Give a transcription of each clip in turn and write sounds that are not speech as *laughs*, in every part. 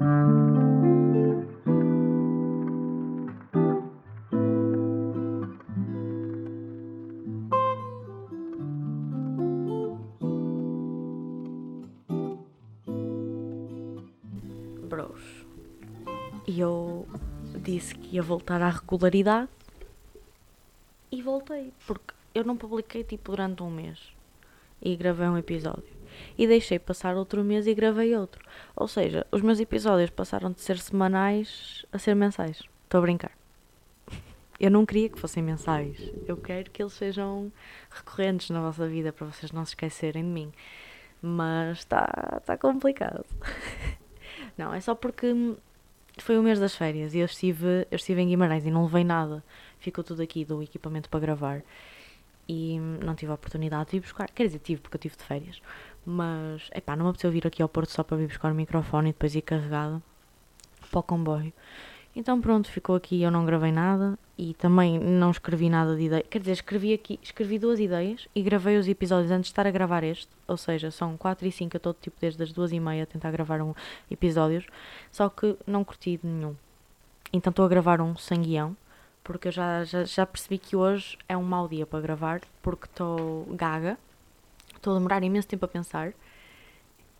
Bros. Eu disse que ia voltar à regularidade e voltei, porque eu não publiquei tipo durante um mês e gravei um episódio. E deixei passar outro mês e gravei outro. Ou seja, os meus episódios passaram de ser semanais a ser mensais. Estou a brincar. *laughs* Eu não queria que fossem mensais. Eu quero que eles sejam recorrentes na vossa vida para vocês não se esquecerem de mim. Mas está tá complicado. *laughs* Não, é só porque foi o mês das férias e eu estive, eu estive em Guimarães e não levei nada. Ficou tudo aqui do equipamento para gravar e não tive a oportunidade de ir buscar. Quer dizer, tive porque eu tive de férias. Mas, epá, não me apeteceu vir aqui ao Porto só para vir buscar o microfone e depois ir carregada para o comboio. Então pronto, ficou aqui, eu não gravei nada e também não escrevi nada de ideia. Quer dizer, escrevi aqui, escrevi duas ideias e gravei os episódios antes de estar a gravar este. Ou seja, são 4 e 5, eu estou tipo desde as duas e meia a tentar gravar um episódios, só que não curti de nenhum. Então estou a gravar um sem guião, porque eu já, já, já percebi que hoje é um mau dia para gravar, porque estou gaga, estou a demorar imenso tempo a pensar.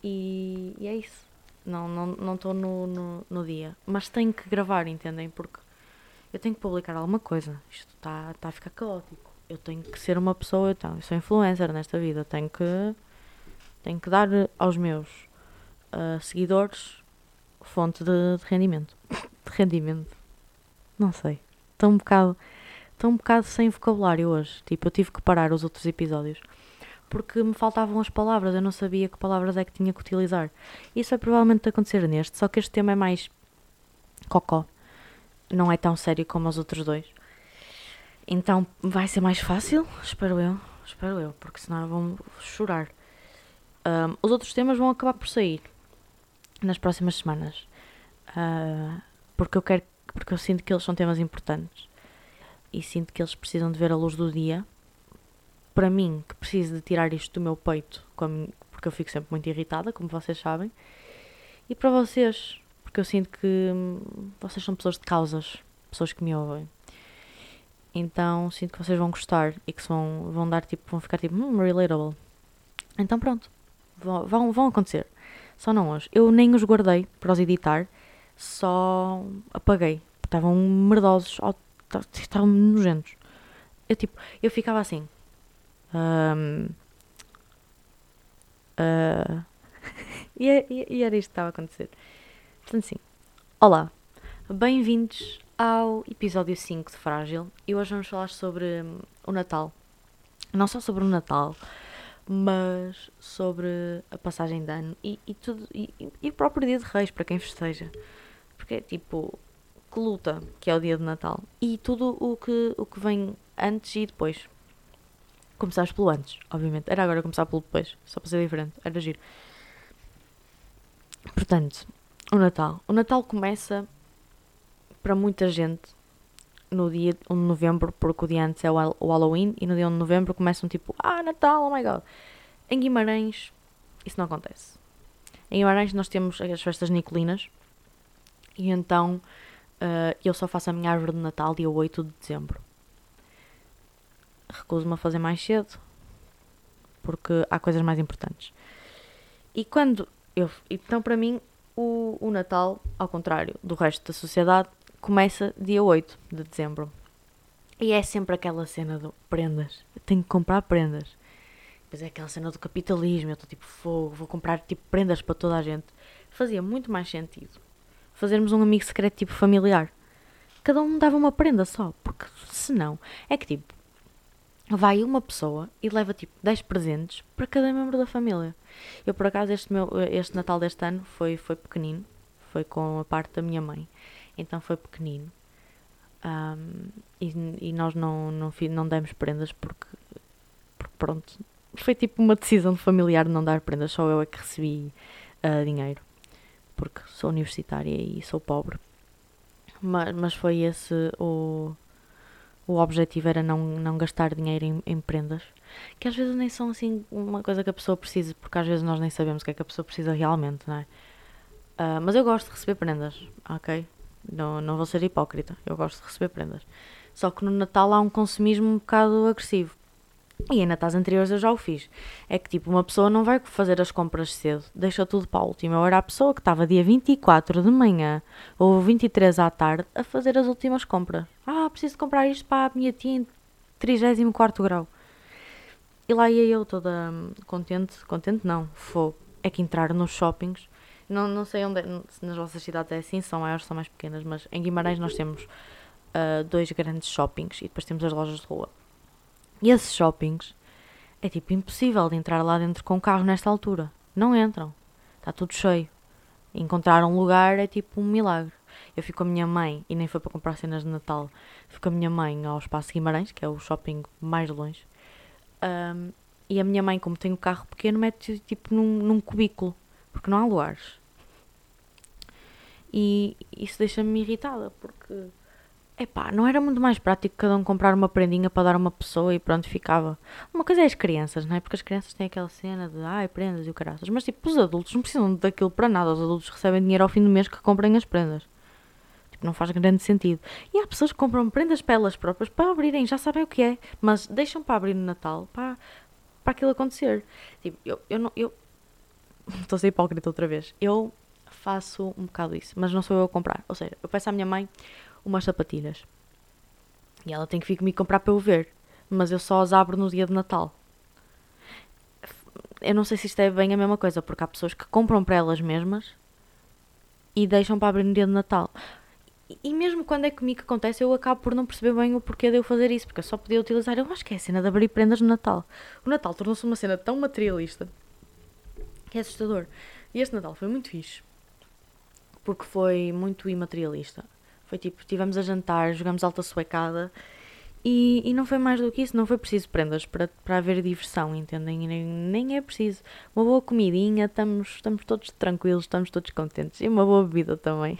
E, e é isso. Não não não estou no, no, no, dia. Mas tenho que gravar entendem? Porque eu tenho que publicar alguma coisa. Isto está tá a ficar caótico. Eu tenho que ser uma pessoa então eu sou influencer nesta vida. Tenho que tenho que dar aos meus uh, seguidores fonte de, de rendimento. *laughs* De rendimento. Não sei. Estou um bocado estou um bocado sem vocabulário hoje. Tipo eu tive que parar os outros episódios porque me faltavam as palavras, eu não sabia que palavras é que tinha que utilizar. Isso vai provavelmente acontecer neste, só que este tema é mais cocó. Não é tão sério como os outros dois. Então vai ser mais fácil, espero eu. Espero eu, porque senão vão chorar. Um, os outros temas vão acabar por sair nas próximas semanas. Uh, porque eu quero porque eu sinto que eles são temas importantes e sinto que eles precisam de ver a luz do dia para mim, que preciso de tirar isto do meu peito, porque eu fico sempre muito irritada, como vocês sabem, e para vocês, porque eu sinto que hum, vocês são pessoas de causas, pessoas que me ouvem. Então sinto que vocês vão gostar e que vão, vão dar tipo, vão ficar tipo, hum, relatable. Então pronto, vão, vão acontecer. Só não hoje. Eu nem os guardei para os editar, só apaguei. Estavam merdosos, estavam nojentos. Eu tipo, eu ficava assim, um, uh, *laughs* e, é, e, era isto que estava a acontecer. Portanto, sim. Olá, bem-vindos ao episódio 5 de Frágil. E hoje vamos falar sobre um, o Natal. Não só sobre o Natal, mas sobre a passagem de ano e, e tudo. E, e, o próprio dia de Reis, para quem festeja. Porque é tipo. Que luta que é o dia de Natal. E tudo o que, o que vem antes e depois começares pelo antes, obviamente. Era agora começar pelo depois, só para ser diferente. Era giro. Portanto, o Natal. O Natal começa para muita gente no dia 1 de novembro, porque o dia antes é o Halloween, e no dia 1 de novembro começam tipo, ah, Natal, oh my god. Em Guimarães, isso não acontece. Em Guimarães nós temos as festas nicolinas, e então uh, eu só faço a minha árvore de Natal dia 8 de dezembro recuso-me a fazer mais cedo porque há coisas mais importantes. E quando eu. Então, para mim, o, o Natal, ao contrário do resto da sociedade, começa dia 8 de dezembro. E é sempre aquela cena do prendas. Eu tenho que comprar prendas. Depois é aquela cena do capitalismo. Eu estou tipo fogo, vou comprar tipo prendas para toda a gente. Fazia muito mais sentido fazermos um amigo secreto tipo familiar. Cada um dava uma prenda só, porque senão é que tipo vai uma pessoa e leva tipo 10 presentes para cada membro da família. Eu por acaso este, meu, este Natal deste ano foi, foi pequenino, foi com a parte da minha mãe, então foi pequenino. Um, e, e, nós não, não, não demos prendas porque, porque, pronto, foi tipo uma decisão familiar de não dar prendas, só eu é que recebi uh, dinheiro, porque sou universitária e sou pobre. Mas, mas foi esse o, o objetivo era não, não gastar dinheiro em, em, prendas, que às vezes nem são assim uma coisa que a pessoa precisa, porque às vezes nós nem sabemos o que é que a pessoa precisa realmente, não é? Uh, mas eu gosto de receber prendas, ok? Não, não vou ser hipócrita, eu gosto de receber prendas. Só que no Natal há um consumismo um bocado agressivo. E em Natais anteriores eu já o fiz. É que tipo, uma pessoa não vai fazer as compras cedo, deixa tudo para a última hora. A pessoa que estava dia 24 de manhã ou 23 à tarde a fazer as últimas compras. Ah, preciso comprar isto para a minha tia em 34 grau. E lá ia eu toda hum, contente, contente não, fogo. É que entrar nos shoppings, não, não sei onde, é, se nas vossas cidades é assim, são maiores, são mais pequenas, mas em Guimarães nós temos uh, dois grandes shoppings e depois temos as lojas de rua. E esses shoppings é tipo impossível de entrar lá dentro com o carro nesta altura. Não entram. Está tudo cheio. Encontrar um lugar é tipo um milagre. Eu fico com a minha mãe, e nem foi para comprar cenas de Natal, fico com a minha mãe ao Espaço Guimarães, que é o shopping mais longe. Um, e a minha mãe, como tem um carro pequeno, mete tipo num, num cubículo, porque não há lugares. E isso deixa-me irritada, porque Epá, não era muito mais prático cada um comprar uma prendinha para dar a uma pessoa e pronto, ficava. Uma coisa é as crianças, não é? Porque as crianças têm aquela cena de ai, prendas e o caraças. Mas tipo, os adultos não precisam daquilo para nada. Os adultos recebem dinheiro ao fim do mês que comprem as prendas. Tipo, não faz grande sentido. E há pessoas que compram prendas para elas próprias para abrirem, já sabem o que é, mas deixam para abrir no Natal para, para aquilo acontecer. Tipo, eu, eu não. Eu... *laughs* Estou a ser hipócrita outra vez. Eu faço um bocado isso, mas não sou eu a comprar. Ou seja, eu peço à minha mãe umas sapatilhas. E ela tem que vir comigo comprar para eu ver. Mas eu só as abro no dia de Natal. Eu não sei se isto é bem a mesma coisa, porque há pessoas que compram para elas mesmas e deixam para abrir no dia de Natal. E mesmo quando é comigo que acontece, eu acabo por não perceber bem o porquê de eu fazer isso, porque eu só podia utilizar. Eu acho que é a cena de abrir prendas no Natal. O Natal tornou-se uma cena tão materialista que é assustador. E este Natal foi muito fixe, porque foi muito imaterialista. Foi tipo, estivemos a jantar, jogamos alta suecada e, e não foi mais do que isso, não foi preciso prendas para, para haver diversão, entendem? Nem, nem é preciso. Uma boa comidinha, estamos, estamos todos tranquilos, estamos todos contentes. E uma boa bebida também.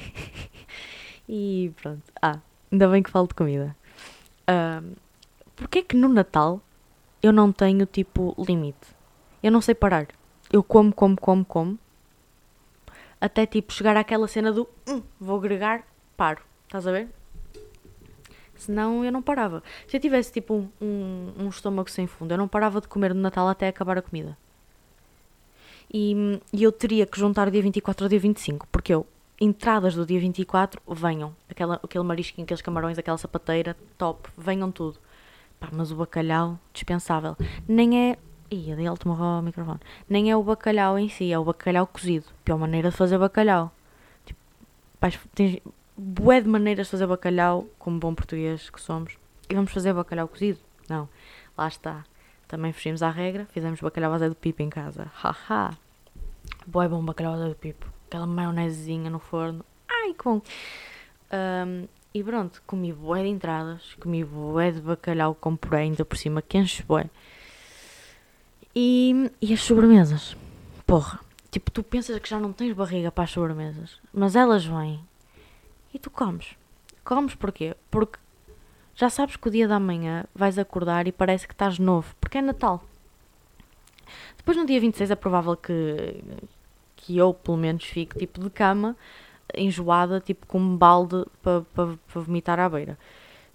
*laughs* e pronto. Ah, ainda bem que falo de comida. Uh, Porquê é que no Natal eu não tenho tipo limite? Eu não sei parar. Eu como, como, como, como. Até tipo chegar àquela cena do hum, vou agregar, paro. Estás a ver? Senão eu não parava. Se eu tivesse tipo um, um, um, estômago sem fundo, eu não parava de comer no Natal até acabar a comida. E, e eu teria que juntar o dia 24 ao dia 25, porque eu, entradas do dia 24, venham. Aquela, aquele marisquinho, aqueles camarões, aquela sapateira, top, venham tudo. Pá, mas o bacalhau, dispensável. Nem é. Ih, a tomou o microfone. Nem é o bacalhau em si, é o bacalhau cozido. Pior maneira de fazer bacalhau. Tipo, pá, tens, bué de maneiras de fazer bacalhau, como bom português que somos. E vamos fazer bacalhau cozido? Não. Lá está. Também fugimos à regra, fizemos bacalhau à do pipo em casa. Haha. Bué bom bacalhau à do pipo. Aquela maionezinha no forno. Ai, que bom. Um, e pronto, comi bué de entradas, comi bué de bacalhau com puré ainda por cima, que enche bué. E, e as sobremesas? Porra, tipo, tu pensas que já não tens barriga para as sobremesas, mas elas vêm e tu comes. Comes porquê? Porque já sabes que o dia da manhã vais acordar e parece que estás novo, porque é Natal. Depois no dia 26 é provável que, que eu, pelo menos, fique tipo de cama, enjoada, tipo com um balde para pa, pa vomitar à beira.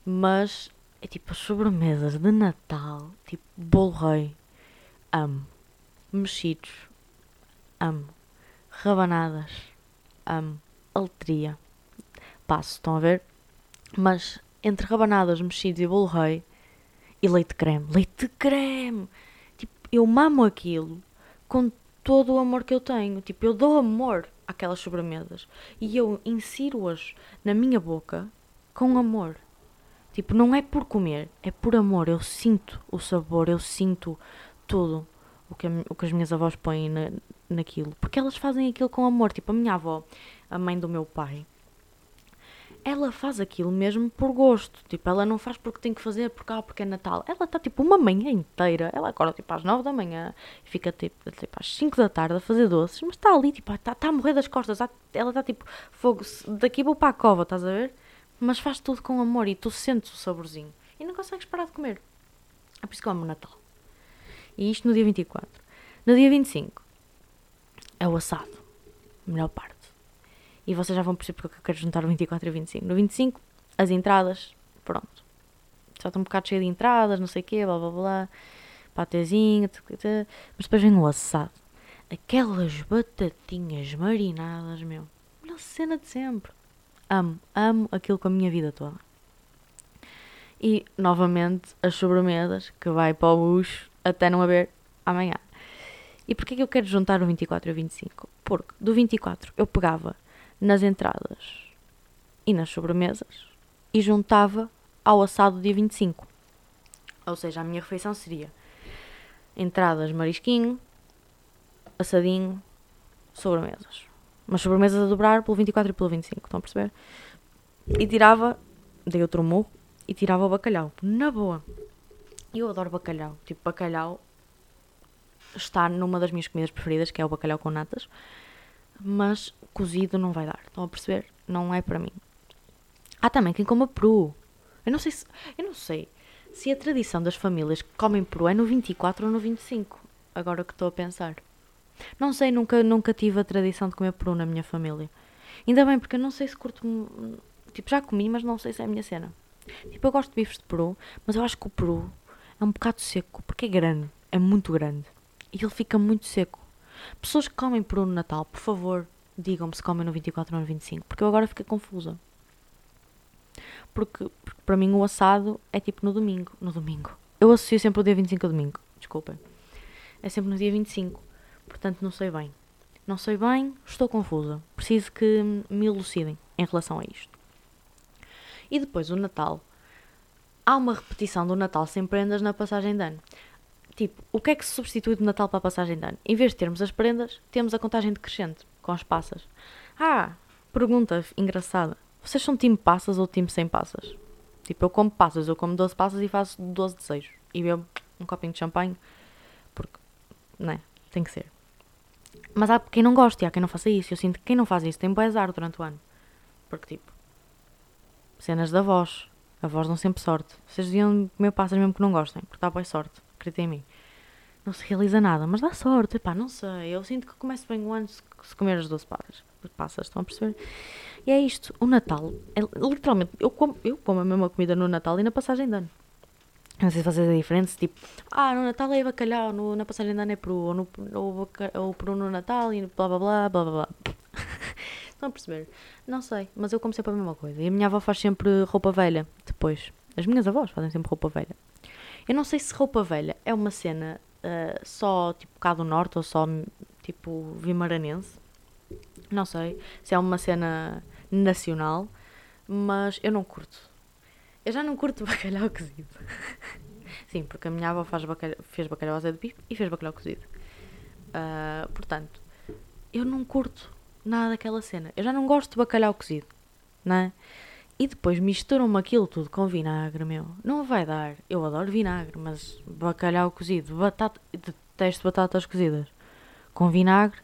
Mas é tipo as sobremesas de Natal, tipo bolo rei, amo. Mexidos, amo. Rabanadas, amo. Aletria, passo, estão a ver? Mas entre rabanadas, mexidos e bolo rei e leite creme, leite creme, tipo, eu mamo aquilo com todo o amor que eu tenho, tipo, eu dou amor àquelas sobremesas e eu insiro-as na minha boca com amor. Tipo, não é por comer, é por amor. Eu sinto o sabor, eu sinto tudo o que, o que as minhas avós põem na, naquilo. Porque elas fazem aquilo com amor. Tipo, a minha avó, a mãe do meu pai, ela faz aquilo mesmo por gosto. Tipo, ela não faz porque tem que fazer, porque, ah, porque é Natal. Ela está tipo uma manhã inteira. Ela acorda tipo às 9 da manhã e fica tipo, tipo às 5 da tarde a fazer doces, mas está ali, tipo, está tá a morrer das costas. Ela está tipo, fogo, daqui vou para a cova, estás a ver? Mas faz tudo com amor e tu sentes o saborzinho. E não consegues parar de comer. É por isso que eu amo o Natal. E isto no dia 24. No dia 25 é o assado. Melhor parte. E vocês já vão perceber porque eu quero juntar o 24 e o 25. No 25, as entradas, pronto. Já estou um bocado cheio de entradas, não sei o quê, blá blá blá. Patezinho, mas depois vem o assado. Aquelas batatinhas marinadas, meu. Melhor cena de sempre. Amo, amo aquilo com a minha vida toda. E, novamente, as sobremesas, que vai para o bucho até não haver amanhã. E porquê que eu quero juntar o 24 e o 25? Porque do 24 eu pegava nas entradas e nas sobremesas e juntava ao assado do dia 25. Ou seja, a minha refeição seria entradas marisquinho, assadinho, sobremesas. Mas sobremesas a dobrar pelo 24 e pelo 25, estão a perceber? E tirava, dei outro murro, e tirava o bacalhau. Na boa. Eu adoro bacalhau. Tipo, bacalhau está numa das minhas comidas preferidas, que é o bacalhau com natas. Mas cozido não vai dar. Estão a perceber? Não é para mim. Há também quem coma peru. Eu não sei se, eu não sei se a tradição das famílias que comem peru é no 24 ou no 25. Agora que estou a pensar. Não sei, nunca, nunca tive a tradição de comer peru na minha família. Ainda bem, porque eu não sei se curto. Tipo, já comi, mas não sei se é a minha cena. Tipo, eu gosto de bifes de peru, mas eu acho que o peru é um bocado seco, porque é grande, é muito grande. E ele fica muito seco. Pessoas que comem peru no Natal, por favor, digam-me se comem no 24 ou no 25, porque eu agora fiquei confusa. Porque, porque para mim o assado é tipo no domingo. No domingo. Eu associo sempre o dia 25 ao domingo. Desculpem. É sempre no dia 25. Portanto, não sei bem. Não sei bem, estou confusa. Preciso que me elucidem em relação a isto. E depois o Natal. Há uma repetição do Natal sem prendas na passagem de ano. Tipo, o que é que se substitui do Natal para a passagem de ano? Em vez de termos as prendas, temos a contagem decrescente, com as passas. Ah, pergunta engraçada. Vocês são time passas ou time sem passas? Tipo, eu como passas, eu como 12 passas e faço 12 desejos. E bebo um copinho de champanhe, porque, não é? Tem que ser. Mas há quem não goste, há quem não faça isso. Eu sinto que quem não faz isso tem bom azar durante o ano. Porque, tipo, cenas da voz. A voz dão sempre sorte. Vocês deviam comer passas mesmo que não gostem, porque dá boa sorte. Em mim. Não se realiza nada, mas dá sorte. Epá, não sei. Eu sinto que começo bem o ano se comer as 12 passas. Passas, estão a perceber? E é isto. O Natal, é, literalmente, eu como, eu como a mesma comida no Natal e na passagem de ano. Não sei se vocês é diferente, tipo, ah, no Natal é bacalhau, no, na passagem de ano é peru, ou, no, ou, ou peru no Natal e blá blá blá blá blá blá. *laughs* Estão a perceber? Não sei, mas eu como sempre a mesma coisa. E a minha avó faz sempre roupa velha, depois. As minhas avós fazem sempre roupa velha. Eu não sei se roupa velha é uma cena uh, só tipo cá do norte ou só tipo vimaranense. Não sei se é uma cena nacional, mas eu não curto. Eu já não curto *laughs* bacalhau cozido. *laughs* Sim, porque a minha avó faz bacalhau, fez bacalhau azedo de bife e fez bacalhau cozido. Uh, portanto, eu não curto nada daquela cena. Eu já não gosto de bacalhau cozido, não é? E depois misturam-me aquilo tudo com vinagre, meu. Não vai dar. Eu adoro vinagre, mas bacalhau cozido, batata. Detesto batatas cozidas. Com vinagre,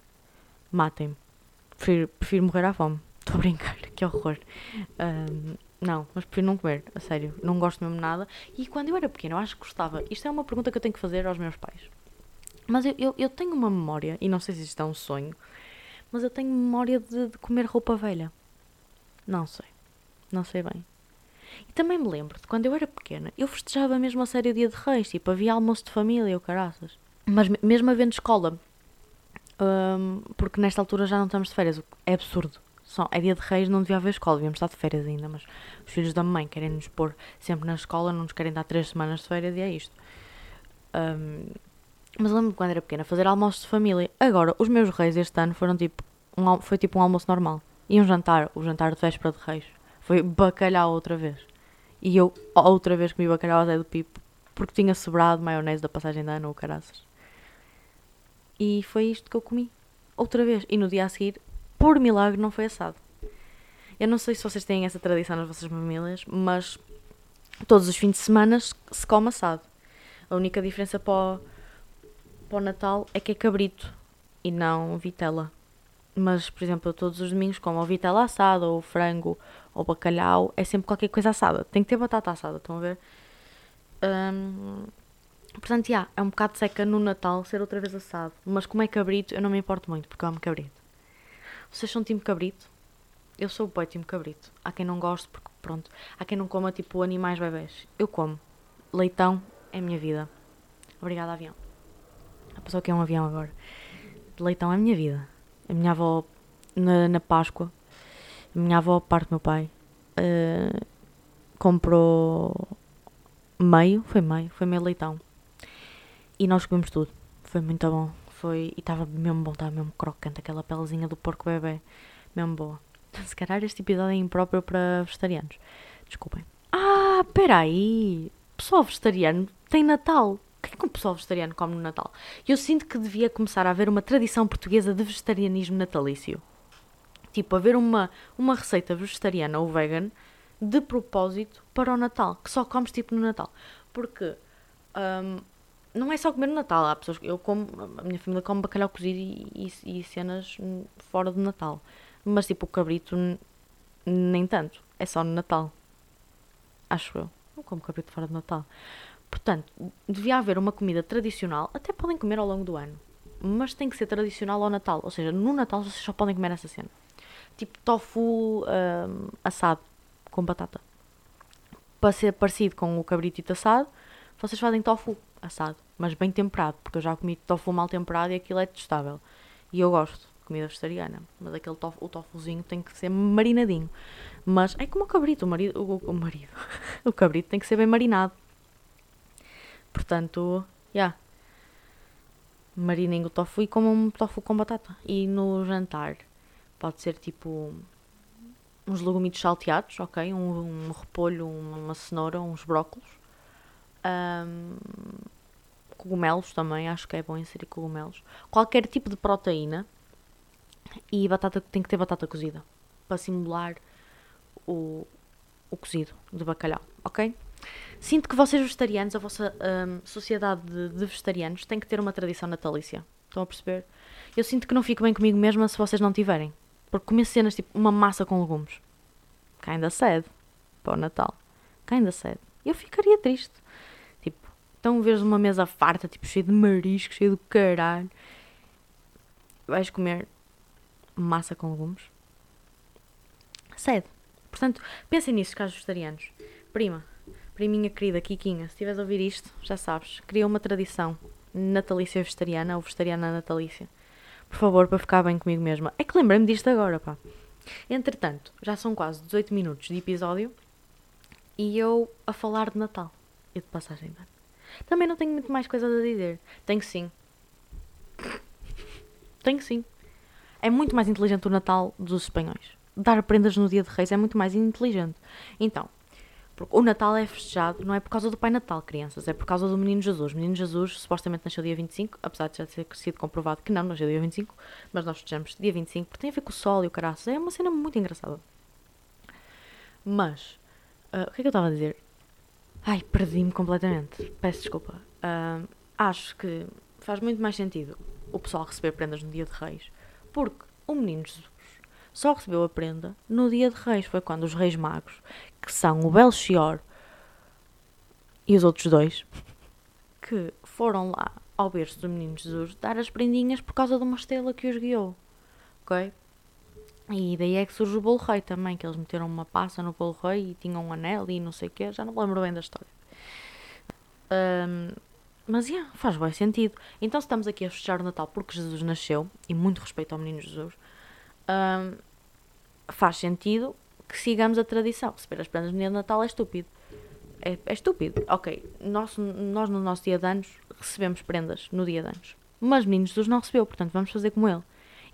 matem-me. Prefiro, prefiro morrer à fome. *laughs* Estou a brincar, que horror. Um, não, mas prefiro não comer, a sério. Não gosto mesmo nada. E quando eu era pequena, eu acho que gostava. Isto é uma pergunta que eu tenho que fazer aos meus pais. Mas eu, eu, eu tenho uma memória, e não sei se isto é um sonho, mas eu tenho memória de, de comer roupa velha. Não sei. Não sei bem. E também me lembro de quando eu era pequena, eu festejava mesmo a série Dia de Reis, tipo, havia almoço de família, ou caraças. Mas mesmo havendo escola, um, porque nesta altura já não estamos de férias, é absurdo. Só, é dia de reis, não devia haver escola, devíamos estar de férias ainda, mas os filhos da mãe querem nos pôr sempre na escola, não nos querem dar três semanas de férias e é isto. Um, mas lembro-me quando era pequena, fazer almoço de família. Agora, os meus reis este ano foram tipo, um, foi tipo um almoço normal. E um jantar, o jantar de véspera de reis. Foi bacalhau outra vez. E eu outra vez comi bacalhau até do pipo, porque tinha sobrado maionese da passagem de ano ou caraças. E foi isto que eu comi. Outra vez. E no dia a seguir, por milagre, não foi assado. Eu não sei se vocês têm essa tradição nas vossas famílias, mas todos os fins de semana se come assado. A única diferença para o, para o Natal é que é cabrito e não vitela. Mas, por exemplo, todos os domingos como ou vitela assada, ou frango, ou bacalhau, é sempre qualquer coisa assada. Tem que ter batata assada, estão a ver? Hum, portanto, já, é um bocado seca no Natal ser outra vez assado. Mas como é cabrito, eu não me importo muito, porque eu amo cabrito. Vocês são time cabrito? Eu sou o pai time cabrito. Há quem não goste, porque pronto. Há quem não coma tipo animais bebés. Eu como. Leitão é a minha vida. Obrigada, avião. A pessoa que é um avião agora. Leitão é a minha vida. A minha avó, na, na Páscoa, minha avó, parte do meu pai, uh, comprou meio, foi meio, foi meio leitão. E nós comemos tudo. Foi muito bom. Foi, e estava mesmo bom, estava mesmo crocante, aquela pelezinha do porco bebê. Mesmo boa. *laughs* Se calhar este episódio é impróprio para vegetarianos. Desculpem. Ah, peraí. Pessoal vegetariano tem Natal. O que é que um pessoal vegetariano come no Natal? Eu sinto que devia começar a haver uma tradição portuguesa de vegetarianismo natalício. Tipo, haver uma, uma receita vegetariana ou vegan de propósito para o Natal, que só comes tipo no Natal. Porque um, não é só comer no Natal, há pessoas que eu como, a minha família come bacalhau cozido e, e, e cenas fora do Natal. Mas tipo o cabrito nem tanto, é só no Natal. Acho eu. Não como cabrito fora do Natal. Portanto, devia haver uma comida tradicional, até podem comer ao longo do ano, mas tem que ser tradicional ao Natal. Ou seja, no Natal vocês só podem comer essa cena. Tipo tofu um, assado com batata. Para ser parecido com o cabritito assado, vocês fazem tofu assado, mas bem temperado, porque eu já comi tofu mal temperado e aquilo é testável. E eu gosto de comida vegetariana, mas aquele o tofuzinho tem que ser marinadinho. Mas é como o cabrito, o marido, o, o marido, *laughs* o cabrito tem que ser bem marinado. Portanto, já. Yeah. Marinem o tofu e comam tofu com batata. E no jantar pode ser tipo uns legumitos salteados, ok? Um, um repolho, uma cenoura, uns brócolos. Um, cogumelos também, acho que é bom inserir cogumelos. Qualquer tipo de proteína. E batata tem que ter batata cozida. Para simular o, o cozido de bacalhau, ok? Sinto que vocês vegetarianos, a vossa um, sociedade de, de vegetarianos, tem que ter uma tradição natalícia. Estão a perceber? Eu sinto que não fico bem comigo mesma se vocês não tiverem. Porque comer cenas tipo uma massa com legumes. Kinda sad. Para o Natal. Kinda sad. Eu ficaria triste. Tipo, então vês uma mesa farta, tipo, cheia de marisco, cheia de caralho. Vais comer massa com legumes. Sad. Portanto, pensem nisso, casos vegetarianos. Prima, priminha querida, Kikinha, se estiveres a ouvir isto, já sabes, cria uma tradição natalícia vegetariana ou vegetariana natalícia por favor, para ficar bem comigo mesma. É que lembrei-me disto agora, pá. Entretanto, já são quase 18 minutos de episódio e eu a falar de Natal e de passagem de. Também não tenho muito mais coisa a dizer. Tenho sim. Tenho sim. É muito mais inteligente o Natal dos espanhóis. Dar prendas no dia de Reis é muito mais inteligente. Então, porque o Natal é festejado, não é por causa do Pai Natal, crianças, é por causa do Menino Jesus. O Menino Jesus supostamente nasceu dia 25, apesar de já ter sido comprovado que não, nasceu dia 25, mas nós festejamos dia 25, porque tem a ver com o sol e o caraças. É uma cena muito engraçada. Mas, uh, o que é que eu estava a dizer? Ai, perdi-me completamente. Peço desculpa. Uh, acho que faz muito mais sentido o pessoal receber prendas no dia de Reis, porque o Menino Jesus só recebeu a prenda no dia de Reis. Foi quando os Reis Magos, que são o Belchior e os outros dois, que foram lá ao berço do Menino Jesus dar as prendinhas por causa de uma estrela que os guiou. Ok? E daí é que surge o bolo rei também, que eles meteram uma passa no bolo rei e tinham um anel e não sei o quê, já não me lembro bem da história. Um, mas, yeah, faz bem sentido. Então, se estamos aqui a festejar o Natal porque Jesus nasceu, e muito respeito ao menino Jesus, um, faz sentido que sigamos a tradição. Receber as prendas no dia de Natal é estúpido. É, é estúpido. Ok, nós, nós no nosso dia de anos recebemos prendas no dia de anos. Mas Menino Jesus não recebeu, portanto vamos fazer como ele.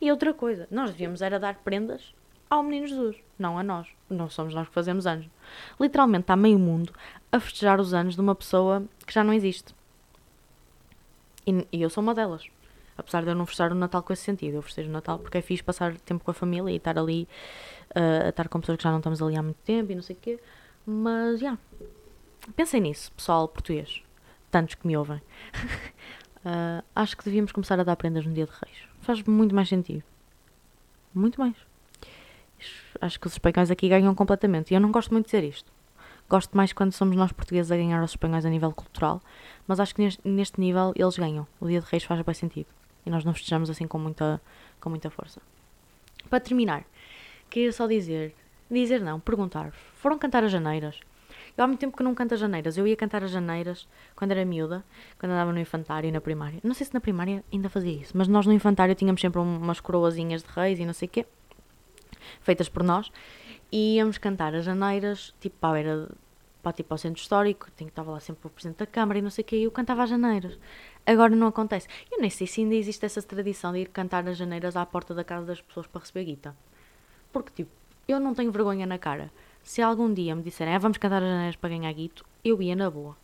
E outra coisa, nós devíamos era dar prendas ao Menino Jesus, não a nós. Não somos nós que fazemos anos. Literalmente está meio mundo a festejar os anos de uma pessoa que já não existe. E, e eu sou uma delas. Apesar de eu não festejar o Natal com esse sentido. Eu festejo o Natal porque é fixe passar tempo com a família e estar ali, uh, estar com pessoas que já não estamos ali há muito tempo e não sei o quê. Mas, já. Yeah. Pensem nisso, pessoal português. Tantos que me ouvem. uh, *laughs* acho que devíamos começar a dar prendas no dia de Reis. Faz muito mais sentido. Muito mais. Acho que os espanhóis aqui ganham completamente. E eu não gosto muito de dizer isto. Gosto mais quando somos nós portugueses a ganhar os espanhóis a nível cultural, mas acho que neste, neste nível eles ganham. O Dia de Reis faz bem sentido e nós não festejamos assim com muita, com muita força. Para terminar, queria só dizer, dizer não, perguntar, foram cantar as janeiras? Eu há muito tempo que não canto as janeiras. Eu ia cantar as janeiras quando era miúda, quando andava no infantário e na primária. Não sei se na primária ainda fazia isso, mas nós no infantário tínhamos sempre umas coroazinhas de reis e não sei o quê, feitas por nós, e íamos cantar as janeiras, tipo, pá, era tipo, ao centro histórico, tinha, estava lá sempre o presidente da Câmara e não sei o quê, e eu cantava as janeiras. Agora não acontece. Eu nem sei se ainda existe essa tradição de ir cantar as janeiras à porta da casa das pessoas para receber guita. Porque, tipo, eu não tenho vergonha na cara. Se algum dia me disserem, ah, vamos cantar as janeiras para ganhar guito, eu ia na boa.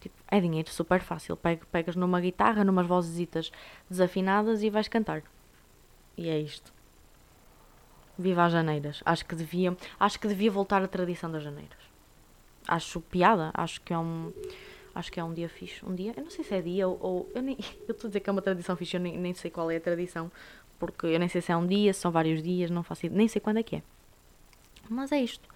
Tipo, é dinheiro super fácil. Pegas numa guitarra, numas vozesitas desafinadas e vais cantar. E é isto. Viva as janeiras. Acho que devia, acho que devia voltar a tradição das janeiras. Acho piada, acho que é um acho que é um dia fixe. Um dia, eu não sei se é dia ou. ou eu nem, *laughs* eu estou a dizer que é uma tradição fixe, eu nem, nem sei qual é a tradição, porque eu nem sei se é um dia, se são vários dias, não faço nem sei quando é que é. Mas é isto.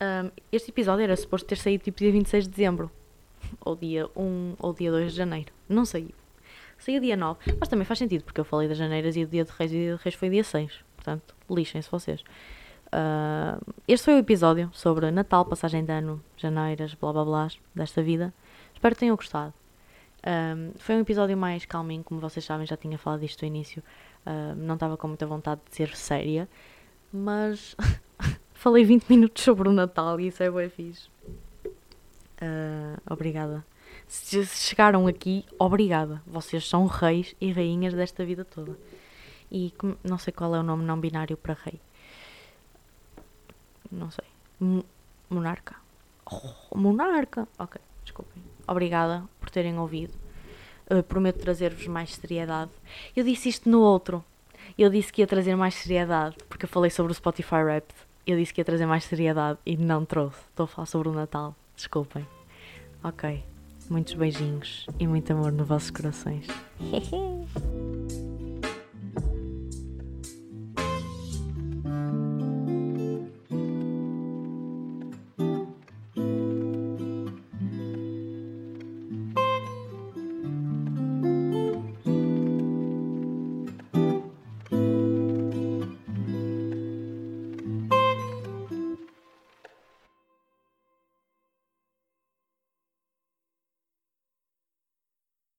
Um, este episódio era suposto ter saído tipo dia 26 de dezembro, *laughs* ou dia 1 ou dia 2 de janeiro. Não saiu. Saiu dia 9, mas também faz sentido, porque eu falei das janeiras e o dia de reis e o dia de reis foi dia 6. Portanto, lixem-se vocês. Uh, este foi o episódio sobre Natal, passagem de ano, janeiras, blá blá blá, desta vida. Espero que tenham gostado. Um, foi um episódio mais calminho, como vocês sabem, já tinha falado disto no início. Uh, não estava com muita vontade de ser séria, mas *laughs* falei 20 minutos sobre o Natal e isso é bem fixe. Uh, obrigada. Se chegaram aqui, obrigada. Vocês são reis e rainhas desta vida toda. E não sei qual é o nome não binário para rei. Não sei. Monarca. Oh, monarca. Ok, desculpem. Obrigada por terem ouvido. Uh, prometo trazer-vos mais seriedade. Eu disse isto no outro. Eu disse que ia trazer mais seriedade, porque eu falei sobre o Spotify Wrapped. Eu disse que ia trazer mais seriedade e não trouxe. Estou a falar sobre o Natal. Desculpem. Ok. Muitos beijinhos e muito amor nos vossos corações. *laughs*